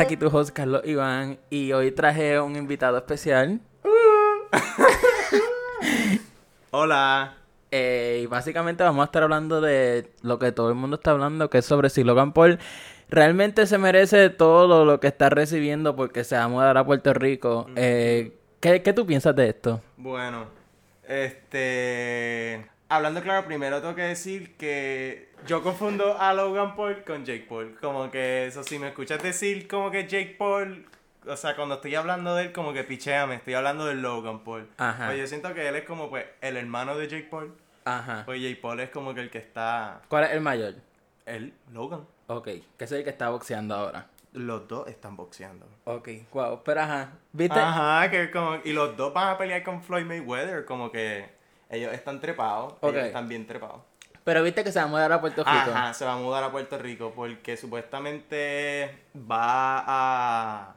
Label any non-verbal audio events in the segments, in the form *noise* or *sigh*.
Aquí tu host Carlos Iván y hoy traje un invitado especial. *laughs* Hola. Eh, y básicamente vamos a estar hablando de lo que todo el mundo está hablando, que es sobre si Logan Paul realmente se merece todo lo que está recibiendo porque se va a mudar a Puerto Rico. Eh, ¿qué, ¿Qué tú piensas de esto? Bueno, este... Hablando claro, primero tengo que decir que yo confundo a Logan Paul con Jake Paul. Como que eso, si me escuchas decir como que Jake Paul, o sea, cuando estoy hablando de él, como que picheame, estoy hablando de Logan Paul. Ajá. Pues yo siento que él es como pues el hermano de Jake Paul. Ajá. Pues Jake Paul es como que el que está... ¿Cuál es el mayor? Él, Logan. Ok, que es el que está boxeando ahora. Los dos están boxeando. Ok, wow, pero ajá, ¿viste? Ajá, que como... Y los dos van a pelear con Floyd Mayweather, como que ellos están trepados. Ok. Ellos están bien trepados. Pero viste que se va a mudar a Puerto Rico. Ajá, se va a mudar a Puerto Rico porque supuestamente va a,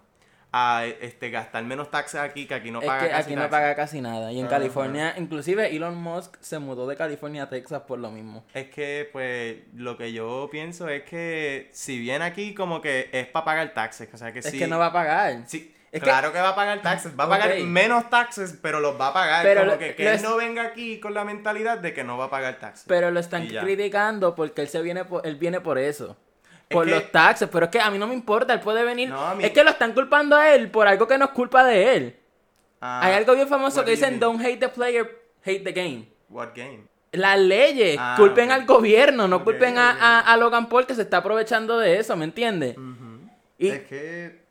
a este, gastar menos taxes aquí, que aquí no es paga que casi aquí no paga casi nada. Y en Ajá. California, inclusive Elon Musk se mudó de California a Texas por lo mismo. Es que, pues, lo que yo pienso es que si viene aquí como que es para pagar taxes, o sea que Es sí. que no va a pagar. Sí, Es claro que... va a pagar taxes, va a pagar menos taxes, pero los va a pagar. Pero como lo- que, él no venga aquí con la mentalidad de que no va a pagar taxes. Pero lo están criticando porque él se viene por, él viene por eso. Es Por que- los taxes, pero es que a mí no me importa, él puede venir. No, a mí- Es que lo están culpando a él por algo que no es culpa de él. Ah, Hay algo bien famoso que dicen don't hate the player, hate the game. What game? Las leyes, Ah, culpen al gobierno, no culpen a, ok. a- a Logan Paul que se está aprovechando de eso, ¿me entiendes? Y- Es que,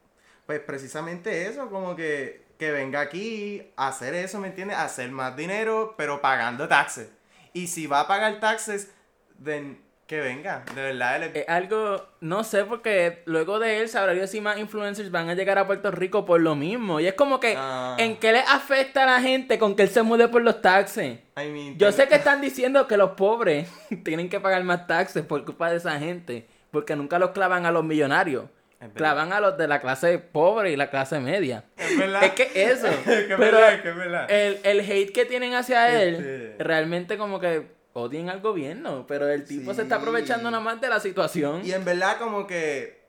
pues precisamente eso, como que, que venga aquí a hacer eso, ¿me entiendes? A hacer más dinero, pero pagando taxes. Y si va a pagar taxes, then que venga, de verdad. es- Es algo, no sé, porque luego de él sabrá Dios si más influencers van a llegar a Puerto Rico por lo mismo. Y es como que, Ah. ¿en qué le afecta a la gente con que él se mude por los taxes? I mean, Yo sé que están diciendo que los pobres *laughs* tienen que pagar más taxes por culpa de esa gente, porque nunca los clavan a los millonarios. Clavan a los de la clase pobre y la clase media. Es verdad. Es que eso. *laughs* Es que es pero verdad, es que verdad. el, el hate que tienen hacia él, Este- realmente como que odian al gobierno, pero el tipo se está aprovechando nada más de la situación. Y en verdad como que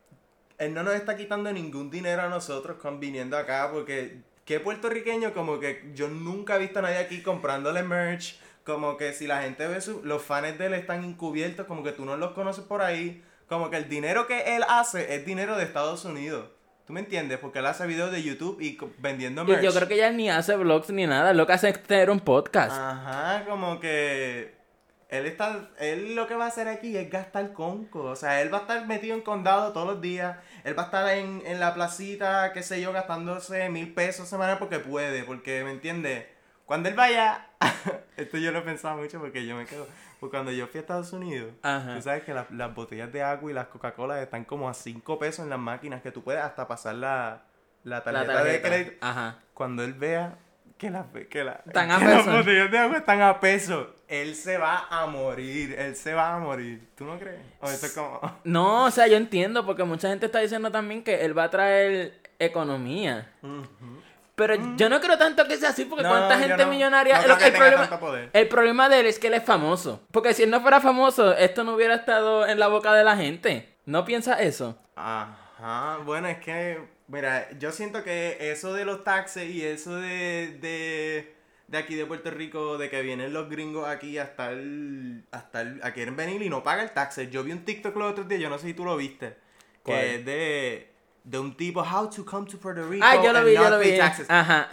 él no nos está quitando ningún dinero a nosotros con viniendo acá porque qué puertorriqueño como que yo nunca he visto a nadie aquí comprándole merch, como que si la gente ve su, los fans de él están encubiertos, como que tú no los conoces por ahí, como que el dinero que él hace es dinero de Estados Unidos. ¿Tú me entiendes? Porque él hace videos de YouTube y vendiendo merch. Y yo creo que ya ni hace vlogs ni nada, lo que hace es tener un podcast. Ajá, como que él está, él lo que va a hacer aquí es gastar conco, o sea, él va a estar metido en condado todos los días, él va a estar en, en la placita, qué sé yo, gastándose mil pesos semanal porque puede, porque, ¿me entiendes? Cuando él vaya, *laughs* esto yo lo he pensado mucho porque yo me quedo, porque cuando yo fui a Estados Unidos, Ajá. tú sabes que las, las botellas de agua y las Coca-Cola están como a 5 pesos en las máquinas, que tú puedes hasta pasar la, la La tarjeta, de crédito Ajá. cuando él vea que, la, que, la, que las botellas de agua están a peso, él se va a morir, él se va a morir. ¿Tú no crees? O eso es como... *laughs* No, o sea, yo entiendo, porque mucha gente está diciendo también que él va a traer economía. Pero yo no creo tanto que sea así, porque No, cuánta gente no. millonaria. No el, el problema, el problema de él es que él es famoso. Porque si él no fuera famoso, esto no hubiera estado en la boca de la gente. ¿No piensas eso? Ajá, bueno, es que, mira, yo siento que eso de los taxes y eso de, de, de aquí de Puerto Rico, de que vienen los gringos aquí a estar, a estar, a quieren venir y no pagan taxes. Yo vi un TikTok los otros días, yo no sé si tú lo viste, ¿Cuál? que es de, de un tipo, how to come to Puerto Rico Ah, yo lo vi, yo lo pay vi. taxes. Ajá.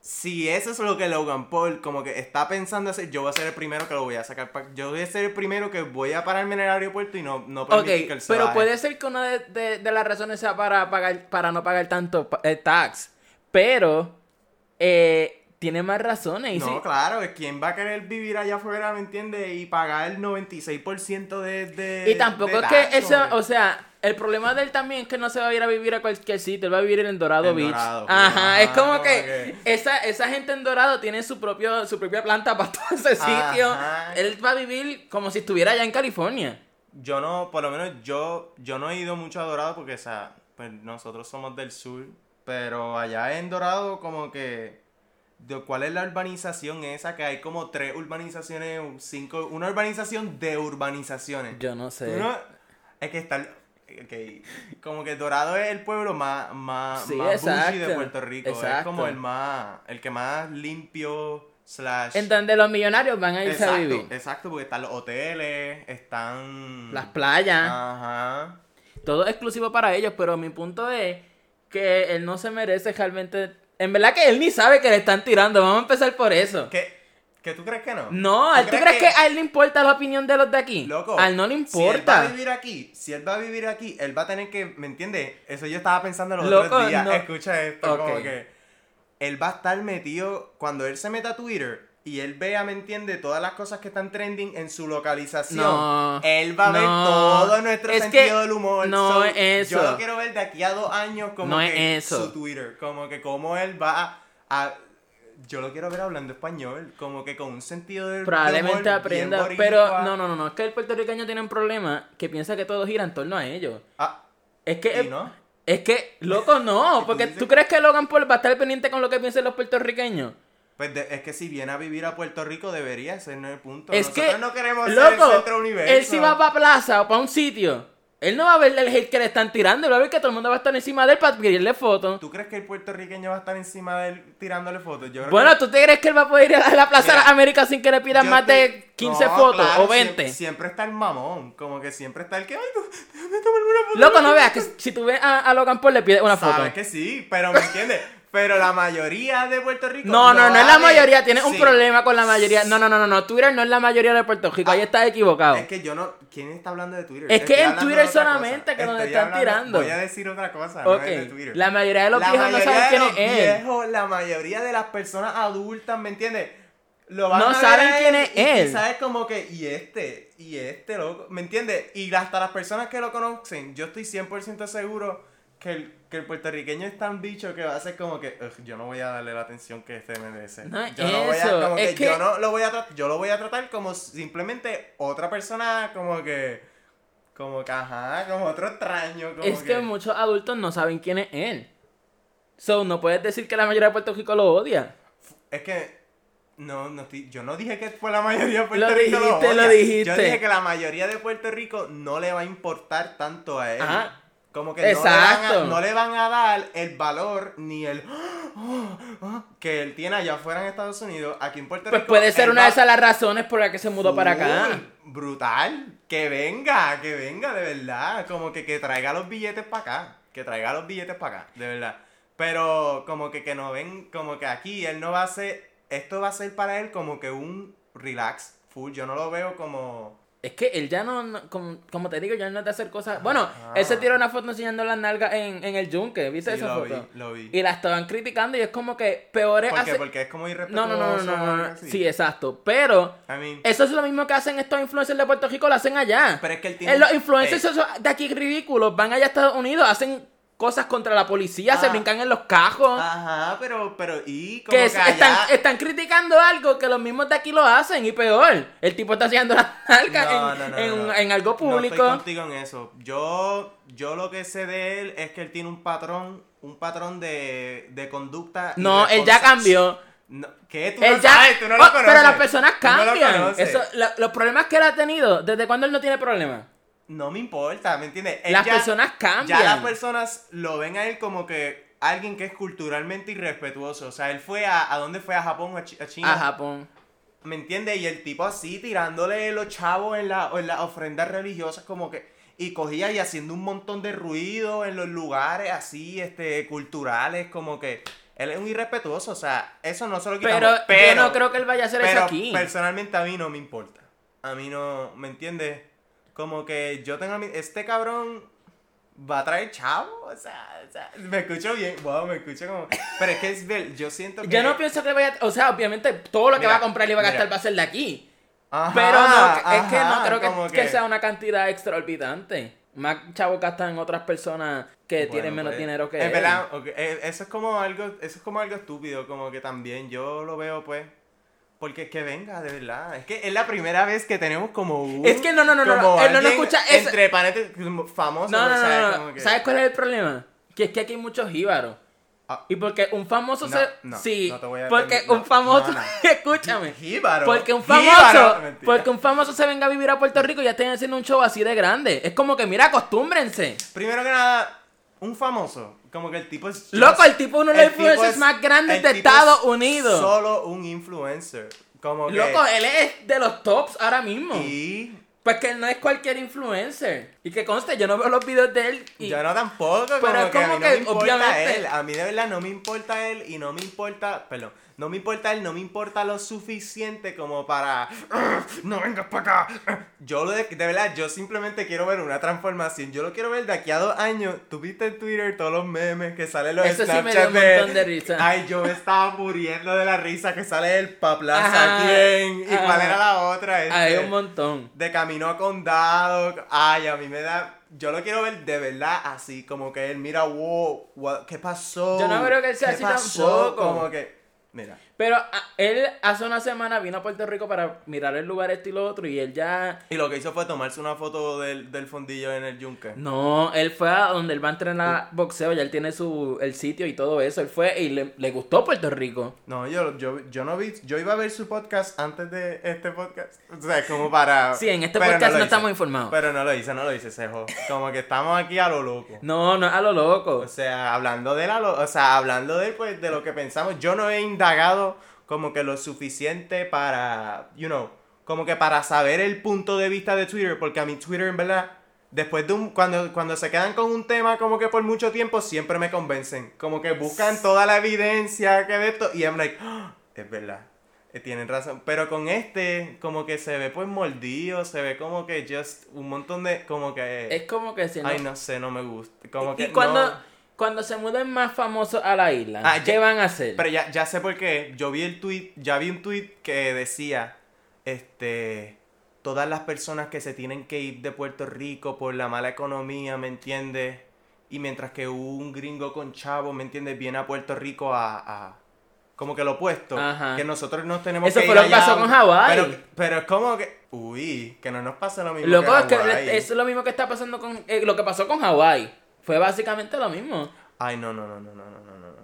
Si eso es lo que Logan Paul como que está pensando hacer, yo voy a ser el primero que lo voy a sacar. pa- Yo voy a ser el primero que voy a pararme en el aeropuerto y no, no permitir que él se pero baje. puede ser que una de, de- de las razones sea para pagar para no pagar tanto eh, tax. Pero eh, tiene más razones. No, sí- claro, es quien va a querer vivir allá afuera, ¿me entiendes? Y pagar el 96% de, de Y tampoco de es que eso, o sea, el problema de él también es que no se va a ir a vivir a cualquier sitio, él va a vivir en Dorado En Beach. Dorado, Ajá, es como como que, que- Esa, esa gente en Dorado tiene su propio su propia planta para todo ese sitio. Ajá. Él va a vivir como si estuviera allá en California. Yo no, por lo menos yo, yo no he ido mucho a Dorado porque, o sea, pues nosotros somos del sur, pero allá en Dorado como que, de cuál es la urbanización esa, que hay como tres urbanizaciones, cinco, una urbanización de urbanizaciones. Yo no sé. Uno- es que está, ok, como que Dorado es el pueblo más, más, Sí, más bougie de exacto, Puerto Rico. Es exacto. como el más, el que más limpio, slash... En donde los millonarios van a irse a exacto, vivir. exacto, porque están los hoteles, están... Las playas. Ajá. Todo exclusivo para ellos, pero mi punto es que él no se merece realmente... En verdad que él ni sabe que le están tirando, vamos a empezar por eso. ¿Que tú crees que no? No, ¿tú crees, que... a él le importa la opinión de los de aquí? Loco, a él no le Si él va a importa. vivir aquí, si él va a vivir aquí, él va a tener que, ¿me entiendes? Eso yo estaba pensando los Loco, otros días. no. Escucha esto, como que él va a estar metido cuando él se meta a Twitter y él vea, ¿me entiende? Todas las cosas que están trending en su localización. No, él va a ver todo nuestro Es sentido del humor. no So, es eso. Yo lo quiero ver de aquí a dos años como No que es eso. su Twitter, como que cómo él va a- yo lo quiero ver hablando español, como que con un sentido del de Probablemente humor aprenda, pero no, no, no, no, es que el puertorriqueño tiene un problema que piensa que todo gira en torno a ellos. Ah, Es que, ¿y no? es que, loco, no, *laughs* porque tú crees que Logan Paul va a estar pendiente con lo que piensen los puertorriqueños. Pues de- es que si viene a vivir a Puerto Rico debería ser no el punto. Es Nosotros que, no queremos ser loco, el centro universo. él si va para plaza o para un sitio, él no va a ver el hate que le están tirando, él va a ver que todo el mundo va a estar encima de él para pedirle fotos. ¿Tú crees que el puertorriqueño va a estar encima de él tirándole fotos? Yo creo Bueno, que- ¿tú te crees que él va a poder ir a la Plaza de Mira, Américas sin que le pidan más te- de 15 No, fotos claro, o 20? Siempre, siempre está el mamón. Como que siempre está el que. Ay, tú, déjame tomarme una foto. Loco, no veas que si tú ves a, a Logan Paul le pides una foto. Sabes que sí, pero ¿me entiendes? Pero la mayoría de Puerto Rico. No, no, no es la mayoría, tienes un problema con la mayoría. No, no, no, no, no, Twitter no es la mayoría de Puerto Rico, ahí Ah, estás equivocado. Es que yo no. ¿Quién está hablando de Twitter? Es que Estoy en Twitter solamente cosa. que nos Estoy están hablando- tirando. Voy a decir otra cosa, no es de Twitter. la mayoría de los La viejos no saben quién es él. la mayoría de las personas adultas, ¿me entiendes? Lo van No a saben quién es y- y él. sabes como que, y este, y este, loco, ¿me entiendes? Y hasta las personas que lo conocen, yo estoy 100% seguro que el, que el puertorriqueño es tan bicho que va a ser como que, "Ugh, yo no voy a darle la atención que este merece. No yo no voy a, como es que, que- yo no lo voy a tratar, yo lo voy a tratar como simplemente otra persona, como que, como que, ajá, como otro extraño, como Es que muchos adultos no saben quién es él. So, no puedes decir que la mayoría de Puerto Rico lo odia. Es que no, no yo no dije que fue la mayoría de Puerto Lo Rico. dijiste, odia. lo dijiste. Yo dije que la mayoría de Puerto Rico no le va a importar tanto a él. Ajá. Como que no le, van a, no le van a dar el valor ni el "Ah, *gasps* ah", que él tiene allá afuera en Estados Unidos. Aquí en Puerto Pues Rico. puede ser una va- de esas las razones por las que se mudó para acá. Brutal. Que venga, que venga, de verdad. Como que, que traiga los billetes para acá. Que traiga los billetes para acá, de verdad. Pero como que, que no ven, como que aquí él no va a ser, esto va a ser para él como que un relax full. Yo no lo veo como... Es que él ya no, no- como, como te digo, ya no de hacer cosas. Bueno, Ajá. él se tiró una foto enseñando las nalgas en, en el yunque, ¿viste Sí, esa lo foto? vi, lo vi. Y la estaban criticando y es como que peor es ¿Por qué? hacer- Porque es como irrespetuoso. no, no, no, no. Sí, exacto. Pero I mean, eso es lo mismo que hacen estos influencers de Puerto Rico, lo hacen allá. pero es que él tiene... Eh, los influencers Eh, de aquí ridículos van allá a Estados Unidos, hacen cosas contra la policía, se Ah. brincan en los cajos. Ajá, pero, pero, y como que que, es- allá... están, están criticando algo que los mismos de aquí lo hacen y peor. El tipo está haciendo nalgas No, en, no, no, en, no, no. en algo No público. estoy contigo en eso. Yo, yo lo que sé de él es que él tiene un patrón, un patrón de, de conducta. no, él ya cambió. No, ¿Qué? Tú Él no ya- sabes, tú no lo Oh, conoces. pero las personas no lo cambian. conoces. Eso, la- los problemas que él ha tenido, ¿desde cuándo él no tiene problemas? No me importa, ¿me entiendes? Él Las ya- personas cambian. Ya las personas lo ven a él como que alguien que es culturalmente irrespetuoso. O sea, él fue a... ¿A dónde fue? ¿A Japón? ¿A, Chi- a China? A Japón. ¿Me entiendes? Y el tipo así tirándole los chavos en, la, en las ofrendas religiosas como que... Y cogía y haciendo un montón de ruido en los lugares así, este, culturales, como que... Él es un irrespetuoso, o sea, eso no se lo quitamos. Pero, yo no creo que él vaya a hacer pero eso aquí. personalmente a mí no me importa. A mí no, ¿me entiendes? Como que yo tengo a mi... Este cabrón va a traer chavo, o sea, o sea, me escucho bien, wow, me escucho como... Pero es que es ver, yo siento que... Yo no pienso que vaya, o sea, obviamente todo lo que Mira, va a comprar y va a gastar mira. va a ser de aquí. Ajá, Pero no, es que no creo que, que sea una cantidad extraorbitante. Más chavos gastan en otras personas que Bueno, tienen menos pues, dinero que Es él. verdad, eh, eso es como algo, eso es como algo estúpido, como que también yo lo veo pues, porque que venga, de verdad, es que es la primera vez que tenemos como un, Es que no, no, no, no, no, él no lo escucha, es- entre paréntesis como famoso, No, no, no, ¿sabes? no, no. Como que- ¿Sabes cuál es el problema? Que es que aquí hay muchos jíbaros. Ah. Y porque un famoso se... no, sí, no te voy a porque un famoso... *laughs* Escúchame. Jíbaro. Porque un Jíbaro. famoso, Mentira. porque un famoso se venga a vivir a Puerto Rico y ya estén haciendo un show así de grande. Es como que, mira, acostúmbrense. Primero que nada, un famoso. Como que el tipo es. Loco, el tipo es uno de los influencers es- más grandes de Estados es Unidos. Solo un influencer. Como que. Loco, él es de los tops ahora mismo. Y. Pues que él no es cualquier influencer. Y que conste, yo no veo los videos de él. Y... Yo no tampoco, como Pero es que a como mí que, no me importa obviamente- él. A mí de verdad no me importa él y no me importa, perdón, no me importa él, no me importa lo suficiente como para, "Ugh, no vengas para acá. Yo lo de, de verdad, yo simplemente quiero ver una transformación. Yo lo quiero ver de aquí a dos años. Tú viste en Twitter todos los memes que salen los Eso sí me Snapchat dio un montón de risa. Ay, yo me estaba muriendo de la risa que sale el Ajá, Plaza quién y ajá. cuál era la otra. Hay Este, un montón. de camino a condado. Ay, a mí me da. Yo lo quiero ver de verdad así, como que él mira, wow, what- ¿qué pasó? Yo no creo que él sea ¿Qué así pasó? tampoco. Como que, mira. Pero a- él hace una semana vino a Puerto Rico para mirar el lugar este y lo otro y él ya... Y lo que hizo fue tomarse una foto del, del fondillo en el yunque. No, él fue a donde él va a entrenar boxeo, ya él tiene su el sitio y todo eso. Él fue y le, le gustó Puerto Rico. No, yo, yo, yo no vi, yo iba a ver su podcast antes de este podcast. O sea, como para. Sí, en este pero podcast no estamos informados. Pero no lo hice, no lo hice, cejo. Como que estamos aquí a lo loco. No, no, a lo loco. O sea, hablando de la, o sea, hablando de pues de lo que pensamos, yo no he indagado como que lo suficiente para, you know, como que para saber el punto de vista de Twitter, porque a mí Twitter en verdad después de un cuando cuando se quedan con un tema como que por mucho tiempo siempre me convencen, como que buscan toda la evidencia que de esto y I'm like, "Ah, es verdad. eh, Tienen razón, pero con este como que se ve pues mordido, se ve como que just un montón de como que Es como que si no... ay no sé, no me gusta, como y que y cuando, no. Cuando se muden más famosos a la isla, Ah, ¿qué ya- van a hacer? Pero ya, ya sé por qué. Yo vi el tweet, ya vi un tweet que decía, este, todas las personas que se tienen que ir de Puerto Rico por la mala economía, ¿me entiendes? Y mientras que un gringo con chavo, ¿me entiendes? Viene a Puerto Rico a, a- como que lo opuesto. Ajá. Que nosotros nos tenemos Eso que fue ir lo que pasó con Hawái. Pero, pero es como que, uy, que no nos pase lo mismo. Loco, es que eso es lo mismo que está pasando con... eh, lo que pasó con Hawái. Fue básicamente lo mismo. Ay, no, no, no, no, no, no, no, no.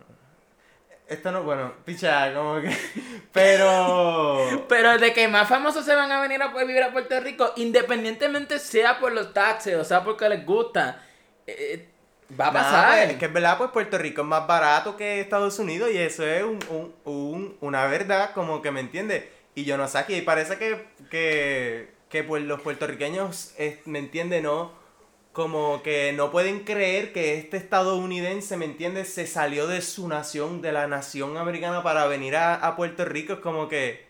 Esto no, bueno, picha, como que. *laughs* Pero. *laughs* Pero de que más famosos se van a venir a poder vivir a Puerto Rico, independientemente sea por los taxes o sea porque les gusta, eh, va a pasar. Es que es verdad, pues Puerto Rico es más barato que Estados Unidos y eso es un, un, un- una verdad, como que me entiende. Y yo no sé aquí, parece que, que, que pues, los puertorriqueños, eh, me entiende, no. Como que no pueden creer que este estadounidense, ¿me entiendes? Se salió de su nación, de la nación americana para venir a, a Puerto Rico. Es como que.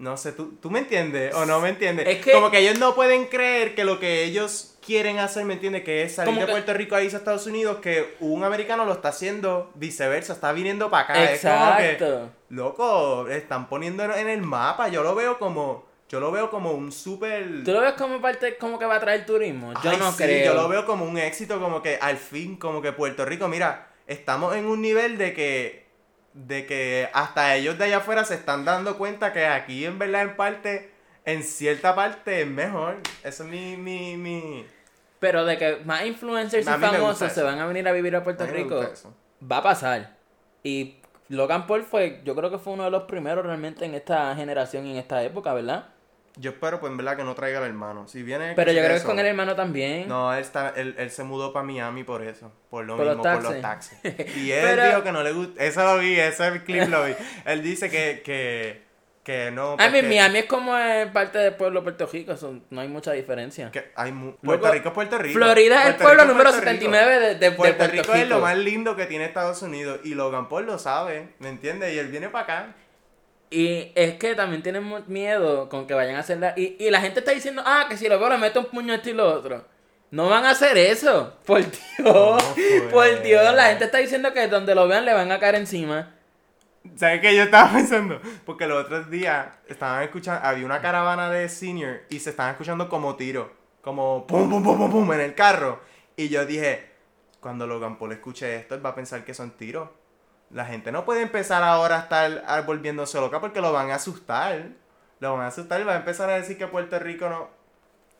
No sé, ¿tú, ¿tú me entiendes o no me entiendes? Es que- Como que ellos no pueden creer que lo que ellos quieren hacer, ¿me entiendes? Que es salir de que- Puerto Rico a irse a Estados Unidos, que un americano lo está haciendo viceversa, está viniendo para acá. Es como que, Exacto. loco, están poniendo en- en el mapa. Yo lo veo como, yo lo veo como un súper... ¿Tú lo ves como parte como que va a traer turismo? Yo Ay, no sí, creo. Yo lo veo como un éxito, como que al fin, como que Puerto Rico, mira, estamos en un nivel de que, de que hasta ellos de allá afuera se están dando cuenta que aquí en verdad en parte, en cierta parte es mejor. Eso es mi, mi, mi... Pero de que más influencers A y famosos se van a venir a vivir a Puerto a Rico, va a pasar. Y Logan Paul fue, yo creo que fue uno de los primeros realmente en esta generación y en esta época, ¿verdad? Yo espero, pues en verdad, que no traiga al hermano. Si viene... Pero yo creo que es con el hermano también. No, él, está, él, él se mudó para Miami por eso, por lo Por los mismo, por los taxes. *laughs* Y él Pero- dijo que no le gusta, eso lo vi, ese clip lo vi. Él dice que, que, que no. A mí, Miami es como eh, parte del pueblo de Puerto Rico, eso no hay mucha diferencia. que hay mu- Puerto Rico es Puerto Rico. Florida es el pueblo Rico número Puerto Rico. 79 de, de- de Puerto, Puerto Rico Rico. es lo más lindo que tiene Estados Unidos y Logan Paul lo sabe, ¿me entiendes? Y él viene para acá. Y es que también tienen miedo con que vayan a hacer la... Y, y la gente está diciendo, ah, que si lo veo le meto un puño a esto y lo otro. No van a hacer eso. *laughs* Por Dios. Por Dios. La gente está diciendo que donde lo vean le van a caer encima. ¿Sabes qué yo estaba *laughs* pensando? Porque los otros días estaban escuchando, había una caravana de senior y se estaban escuchando como tiros, como pum, pum, pum, pum, pum en el carro. Y yo dije, cuando Logan Paul escuche esto, él va a pensar que son tiros. La gente no puede empezar ahora a estar volviéndose loca porque lo van a asustar. Lo van a asustar y va a empezar a decir que Puerto Rico no...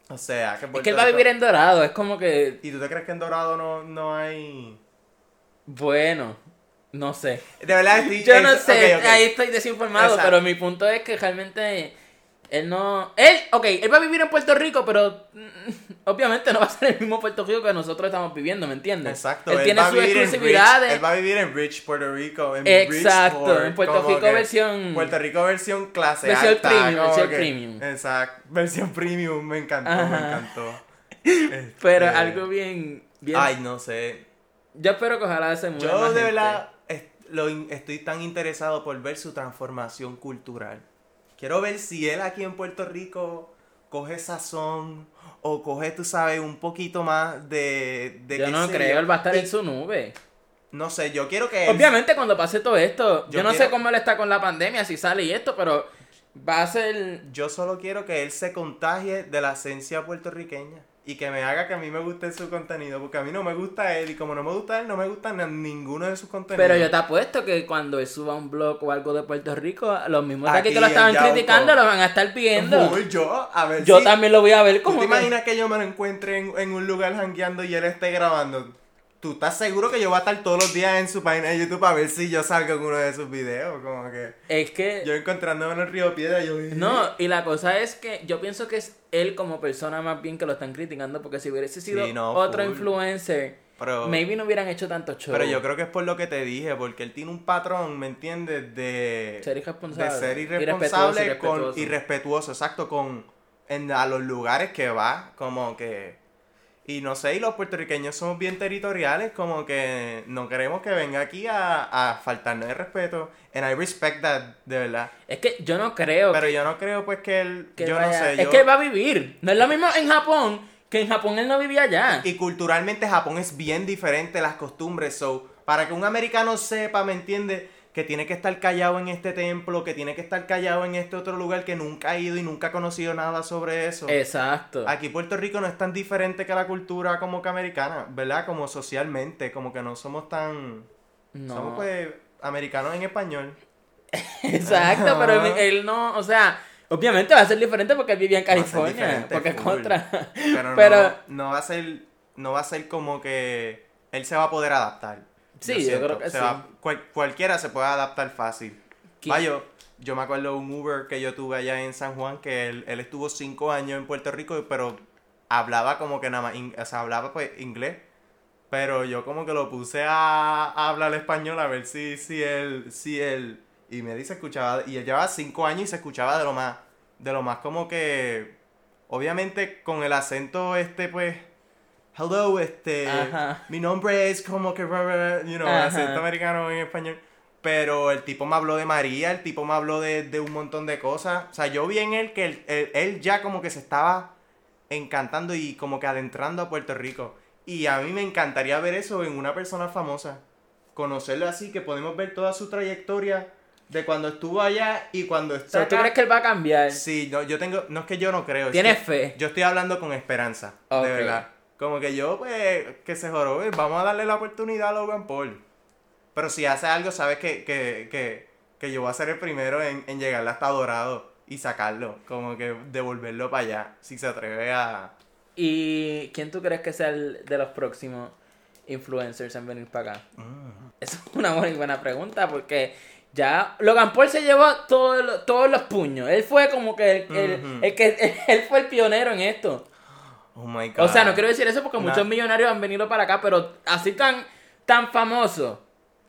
O sea, que Puerto Es que él va a vivir en Dorado. Es como que, ¿Y tú te crees que en Dorado no, no hay... bueno. No sé. De verdad estoy... Yo no sé, ahí estoy desinformado, Exacto. pero mi punto es que realmente él no... Él, ok, él va a vivir en Puerto Rico, pero mm, *laughs* obviamente no va a ser el mismo Puerto Rico que nosotros estamos viviendo, ¿me entiendes? Exacto. Él, tiene va a sus vivir en exclusividades. Rich- él va a vivir en Rich, Puerto Rico. En Exacto, Bridgeport, en Puerto Rico versión- Puerto Rico versión clase Versión alta. premium, versión que- premium. Exacto. Versión premium. Me encantó, me encantó. *laughs* Pero Este, algo bien... bien Ay, no sé. Yo espero que ojalá se mueva Yo más de verdad estoy tan interesado por ver su transformación cultural. Quiero ver si él aquí en Puerto Rico coge sazón o coge, tú sabes, un poquito más de... de Yo no creo, él va a estar Y- en su nube. No sé, yo quiero que él... Obviamente cuando pase todo esto, yo, Yo no sé cómo él está con la pandemia, si sale y esto, pero va a ser... Yo solo quiero que él se contagie de la esencia puertorriqueña y que me haga que a mí me guste su contenido, porque a mí no me gusta él y como no me gusta él, no me gusta ninguno de sus contenidos. Pero yo te apuesto que cuando él suba un blog o algo de Puerto Rico, los mismos de aquí que lo estaban criticando lo van a estar. Uy, yo, a ver Yo si- también lo voy a ver ¿Tú como te que- imaginas que yo me lo encuentre en, en un lugar jangueando y él esté grabando? ¿Tú estás seguro que yo voy a estar todos los días en su página de YouTube a ver si yo salgo en uno de sus videos? Como que Es que... yo encontrándome en el río Piedra, yo... No, y la cosa es que yo pienso que es él como persona más bien que lo están criticando, porque si hubiese sido Sí, no, otro full. influencer, Pero, maybe no hubieran hecho tanto show. pero yo creo que es por lo que te dije, porque él tiene un patrón, ¿me entiendes? De Ser irresponsable. de ser Irrespetuoso, irresponsable con irrespetuoso. irrespetuoso, exacto, con en, a los lugares que va, como que y no sé, y los puertorriqueños somos bien territoriales, como que no queremos que venga aquí a, a faltarnos de respeto. And I respect that, de verdad. Es que yo no creo Pero yo no creo pues que él, que yo vaya- no sé, Es yo- que él va a vivir. No es lo mismo en Japón, que en Japón él no vivía allá. Y culturalmente Japón es bien diferente las costumbres. So, para que un americano sepa, ¿me entiende? Que tiene que estar callado en este templo, que tiene que estar callado en este otro lugar que nunca ha ido y nunca ha conocido nada sobre eso. Exacto. Aquí Puerto Rico no es tan diferente que la cultura como que americana, ¿verdad? Como socialmente, como que no somos tan... No. Somos pues americanos en español. *laughs* Exacto, pero él, él no, o sea, obviamente va a ser diferente porque él vivía en California. Porque es contra. Pero, *laughs* Pero- no, no va a ser... No va a ser como que... Él se va a poder adaptar. Sí, yo creo que Se sí. va- cual- cualquiera se puede adaptar fácil. Vaya, yo, yo me acuerdo de un Uber que yo tuve allá en San Juan, que él, él estuvo cinco años en Puerto Rico, pero hablaba como que nada más, in- o sea, hablaba pues inglés. Pero yo como que lo puse a, a hablar español a ver si, si él, si él, y me dice escuchaba, y él llevaba cinco años y se escuchaba de lo más, de lo más como que, obviamente con el acento este pues, hello, este, Ajá. mi nombre es como que, you know, Ajá. acento americano en español. Pero el tipo me habló de María, el tipo me habló de, de un montón de cosas. O sea, yo vi en él que él, él- él ya como que se estaba encantando y como que adentrando a Puerto Rico. Y a mí me encantaría ver eso en una persona famosa. Conocerlo así, que podemos ver toda su trayectoria de cuando estuvo allá y cuando O está sea, ¿tú acá. crees que él va a cambiar? Sí, no, yo tengo, no es que yo no creo. es ¿Tienes fe? Yo estoy hablando con esperanza, de verdad. Como que yo, pues, que se jorobe, vamos a darle la oportunidad a Logan Paul. Pero si hace algo, sabes que, que, que, que yo voy a ser el primero en, en llegarle hasta Dorado y sacarlo. Como que devolverlo para allá, si se atreve a... ¿Y quién tú crees que sea el de los próximos influencers en venir para acá? Esa es una muy buena pregunta porque ya Logan Paul se llevó todo lo- todos los puños. Él fue como que el, el que *laughs* él fue el pionero en esto. Oh my God. O sea, no quiero decir eso porque muchos millonarios han venido para acá, pero así tan tan famoso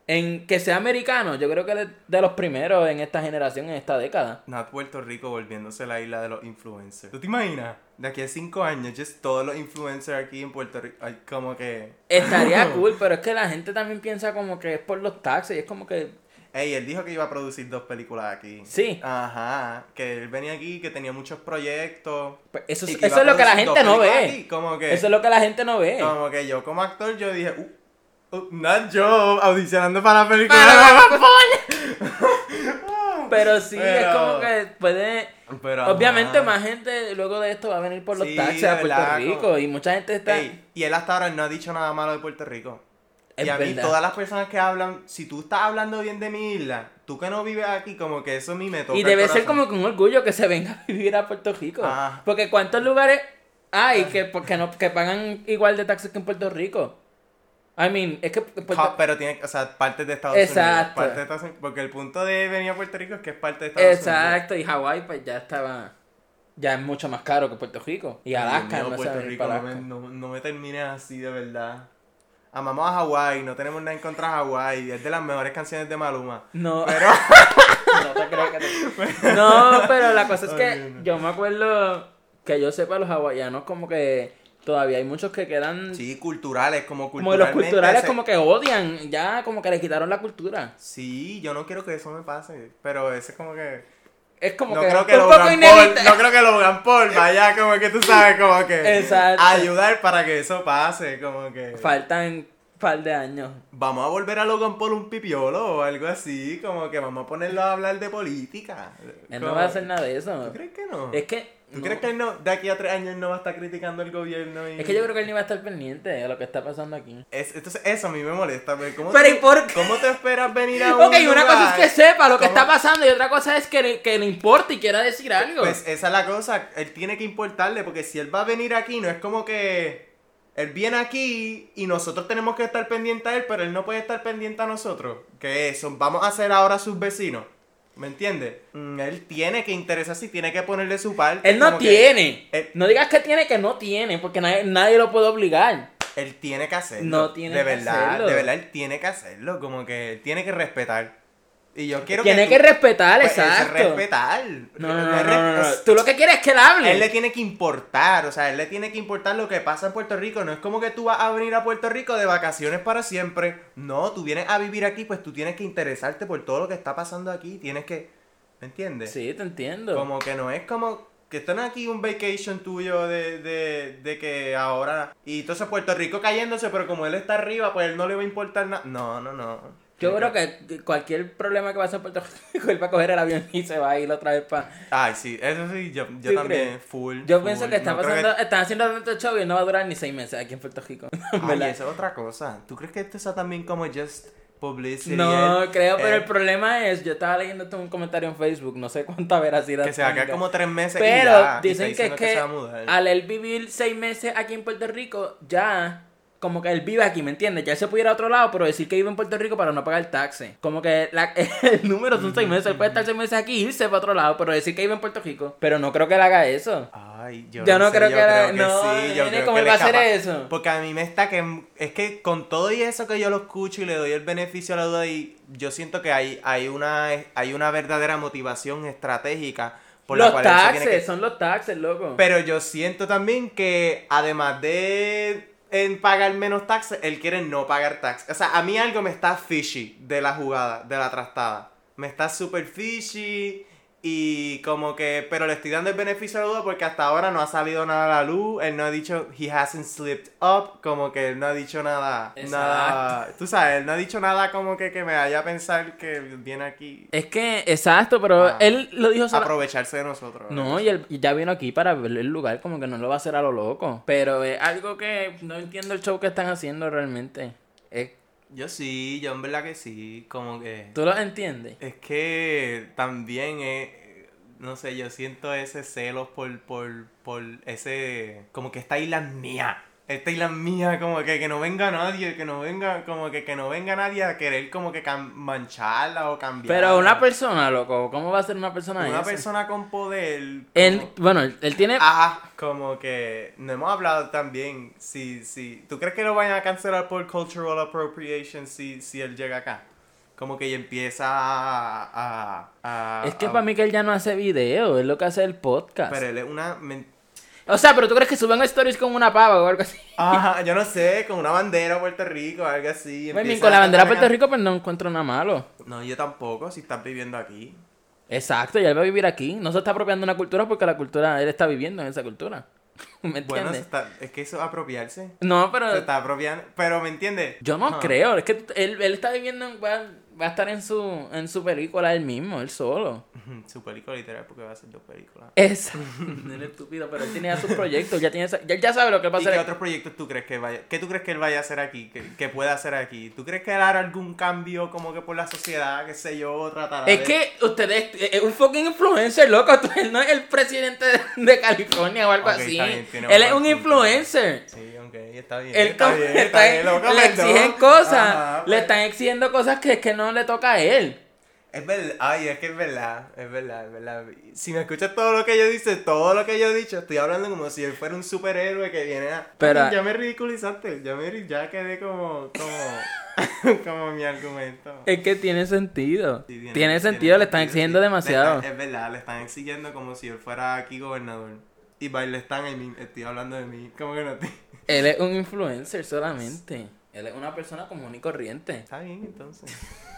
en que sea americano, yo creo que de los primeros en esta generación, en esta década. Not Puerto Rico volviéndose la isla de los influencers. ¿Tú te imaginas? De aquí a cinco años, just todos los influencers aquí en Puerto Rico, como que... Estaría *laughs* cool, pero es que la gente también piensa como que es por los taxes y es como que Ey, él dijo que iba a producir dos películas aquí. sí. Ajá, que él venía aquí, que tenía muchos proyectos. Pues eso es, eso lo que la gente no ve. aquí, Como que, Eso es lo que la gente no ve. como que yo como actor, yo dije, uh, uh, not yo, audicionando para la película. *laughs* *laughs* Pero sí, es Pero- como que puede... Pero, Obviamente ajá. más gente luego de esto va a venir por los Sí, taxes de a Puerto verdad, Rico como- y mucha gente está... Ey, y él hasta ahora no ha dicho nada malo de Puerto Rico. Es y a mí, todas las personas que hablan, si tú estás hablando bien de mi isla, tú que no vives aquí, como que eso a mí me toca. Y el debe ser como que un orgullo que se venga a vivir a Puerto Rico. Ah. Porque ¿cuántos lugares hay que, *laughs* porque no, que pagan igual de taxes que en Puerto Rico? I mean, es que... Puerto- Pero tiene, o sea, parte de Estados Exacto. Unidos. Parte de Estados Unidos. Porque el punto de venir a Puerto Rico es que es parte de Estados Unidos. Exacto, y Hawái pues ya estaba... Ya es mucho más caro que Puerto Rico. Y Alaska, mío, no Puerto Rico, me, no, no me termines así de verdad. Amamos a Hawái, no tenemos nada en contra de Hawái. Es de las mejores canciones de Maluma. No, Pero, *laughs* no te creo que te- No, pero la cosa es que Ay, no. yo me acuerdo que yo sepa los hawaianos como que todavía hay muchos que quedan sí, culturales, como como los culturalmente. culturales como que odian, ya como que le quitaron la cultura. Sí, yo no quiero que eso me pase. Pero ese es como que. Es como no que creo que un poco Logan Paul, no creo que Logan Paul vaya como que tú sabes como que Exacto. ayudar para que eso pase, como que Faltan par de años. vamos a volver a Logan Paul un pipiolo o algo así, como que vamos a ponerlo a hablar de política. Él Como- no va a hacer nada de eso. ¿Tú crees que no? Es que ¿Tú no. crees que él no, de aquí a tres años no va a estar criticando el gobierno? Y... es que yo creo que él ni va a estar pendiente de lo que está pasando aquí. Es- entonces eso a mí me molesta. pero ¿Cómo Pero te, ¿y por qué? ¿Cómo te esperas venir a un Ok, una cosa es que sepa lo que está pasando y otra cosa es que le, que le importe y quiera decir algo. Pues esa es la cosa, él tiene que importarle, porque si él va a venir aquí, no es como que él viene aquí y nosotros tenemos que estar pendientes a él, pero él no puede estar pendiente a nosotros. Que eso, vamos a ser ahora sus vecinos. ¿Me entiendes? Mm, Él tiene que interesarse y tiene que ponerle su parte. él no que tiene. él- No digas que tiene que no tiene, porque nadie, nadie lo puede obligar. Él tiene que hacerlo. No tiene de que verdad, hacerlo. De verdad, él tiene que hacerlo. Como que él tiene que respetar. Y yo quiero tiene que. que, respetar, pues, exacto. respetar. No, no, no, Tú lo que quieres es que él hable. Él le tiene que importar, o sea, él le tiene que importar lo que pasa en Puerto Rico. No es como que tú vas a venir a Puerto Rico de vacaciones para siempre. No, tú vienes a vivir aquí, pues tú tienes que interesarte por todo lo que está pasando aquí. Tienes que. ¿Me entiendes? Sí, te entiendo. Como que no es como que están aquí un vacation tuyo de, de, de que ahora. Y entonces Puerto Rico cayéndose, pero como él está arriba, pues él no le va a importar nada. No, no, no. Yo creo que cualquier problema que pase en Puerto Rico, *laughs* él va a coger el avión y se va a ir otra vez para... Ay, sí, eso sí, yo, yo ¿Tú también, full. Yo full. pienso que están No pasando, están haciendo tanto show y no va a durar ni seis meses aquí en Puerto Rico. *laughs* Ay, eso es otra cosa. ¿Tú crees que esto sea también como just publicity? No, Él- creo, pero el problema es, yo estaba leyendo un comentario en Facebook, no sé cuánta veracidad. Que se va a como tres meses y Pero ya, y dicen está que diciendo que, se va a mudar. al él vivir seis meses aquí en Puerto Rico, ya como que él vive aquí, ¿me entiendes? Ya él se puede ir a otro lado, pero decir que vive en Puerto Rico para no pagar taxes. Como que la- *laughs* el número son seis meses, él puede estar seis meses aquí y irse para otro lado, pero decir que vive en Puerto Rico. Pero no creo que él haga eso. Ay, yo, Yo no sé, creo yo que creo no, sí, yo creo ¿cómo que él va a hacer eso? Porque a mí me está que es que con todo y eso que yo lo escucho y le doy el beneficio a la duda y yo siento que hay hay una hay una verdadera motivación estratégica por la los cual él se taxes, que son los taxes, loco. Pero yo siento también que además de en pagar menos taxes, él quiere no pagar taxes. O sea, a mí algo me está fishy de la jugada, de la trastada. Me está súper fishy y como que... Pero le estoy dando el beneficio de la duda porque hasta ahora no ha salido nada a la luz. Él no ha dicho, he hasn't slipped up. Como que él no ha dicho nada... Exacto. Nada... Tú sabes, él no ha dicho nada como que, que me vaya a pensar que viene aquí Es que, exacto, pero Ah. él lo dijo solo... aprovecharse de nosotros. No, y él ya vino aquí para ver el lugar, como que no lo va a hacer a lo loco. Pero es algo que no entiendo el show que están haciendo realmente. Es- Yo sí, yo en verdad que sí. Como que... ¿Tú lo entiendes? Es que también es, no sé, yo siento ese celos por, por, por ese, como que esta isla es mía. Esta isla es mía, como que, que no venga nadie, que no venga, como que, que no venga nadie a querer como que mancharla o cambiarla. Pero una persona, loco, ¿cómo va a ser una persona Una esa? persona con poder. Él, como- bueno, él, él tiene... Ajá, como que no hemos hablado también si, si, ¿tú crees que lo vayan a cancelar por cultural appropriation si, si él llega acá? Como que ella empieza a... a- a- es que a- para mí que él ya no hace video, es lo que hace el podcast. Pero él es una... O sea, pero tú crees que suben stories con una pava o algo así. Ajá, yo no sé, con una bandera de Puerto Rico, algo así. Bueno, con la bandera Puerto. Rico, pues no encuentro nada malo. No, yo tampoco, si estás viviendo aquí. Exacto, y él va a vivir aquí. No se está apropiando una cultura porque la cultura, él está viviendo en esa cultura. *laughs* ¿Me Bueno, entiendes? está- es que eso es apropiarse. No, pero Se está apropiando, pero ¿me entiendes? yo no creo. Es que él, él está viviendo, en- va, va a estar en su, en su película él mismo, él solo. *laughs* Su película literal porque va a ser dos películas. Es *laughs* *laughs* un estúpido, pero él tiene ya sus proyectos, ya tiene, ya, ya sabe lo que va a ¿Y qué hacer. otros proyectos tú crees que vaya? ¿Qué tú crees que él vaya a hacer aquí? ¿Qué, qué puede hacer aquí? ¿Tú crees que él hará algún cambio como que por la sociedad, qué sé yo, tratará Es de- que ustedes, es un fucking influencer, loco. Él no es el presidente de, California o algo así. está bien, Él es un punto. influencer. Sí, ok, está bien. Él está bien, le, está bien, le exigen cosas, Ajá, le pues. están exigiendo cosas que, que no le toca a él. Es verdad, ay, es que es verdad, es verdad, es verdad. Si me escuchas todo lo que yo dice, todo lo que yo he dicho, estoy hablando como si él fuera un superhéroe que viene a... Pero- ya me ridiculizaste, ya me ya quedé como, como, *laughs* como mi argumento. Es que tiene sentido. Sí, tiene, sentido, le están sentido, exigiendo sí. Demasiado. están- es verdad, le están exigiendo como si él fuera aquí gobernador. Y baile están en estoy hablando de mí, como que no te... Él es un *laughs* influencer solamente. Él es una persona común y corriente. Está bien, entonces. *laughs*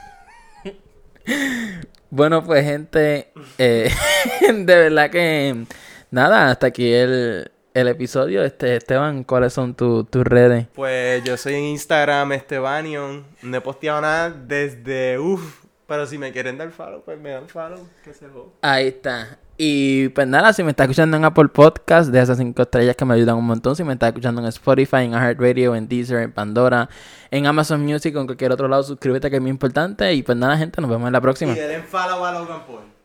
Bueno, pues gente, eh, *laughs* de verdad que nada, hasta aquí el, el episodio. Este, Esteban, ¿cuáles son tu- tus redes? Pues yo soy en Instagram Estebanion. No he posteado nada desde uff. Pero si me quieren dar follow, pues me dan follow. Que se joda. Ahí está. Y pues nada, si me estás escuchando en Apple Podcast, de esas cinco estrellas que me ayudan un montón. Si me estás escuchando en Spotify, en iHeartRadio, en Deezer, en Pandora, en Amazon Music o en cualquier otro lado, suscríbete que es muy importante. Y pues nada, gente, nos vemos en la próxima. Y denle follow a Logan Paul.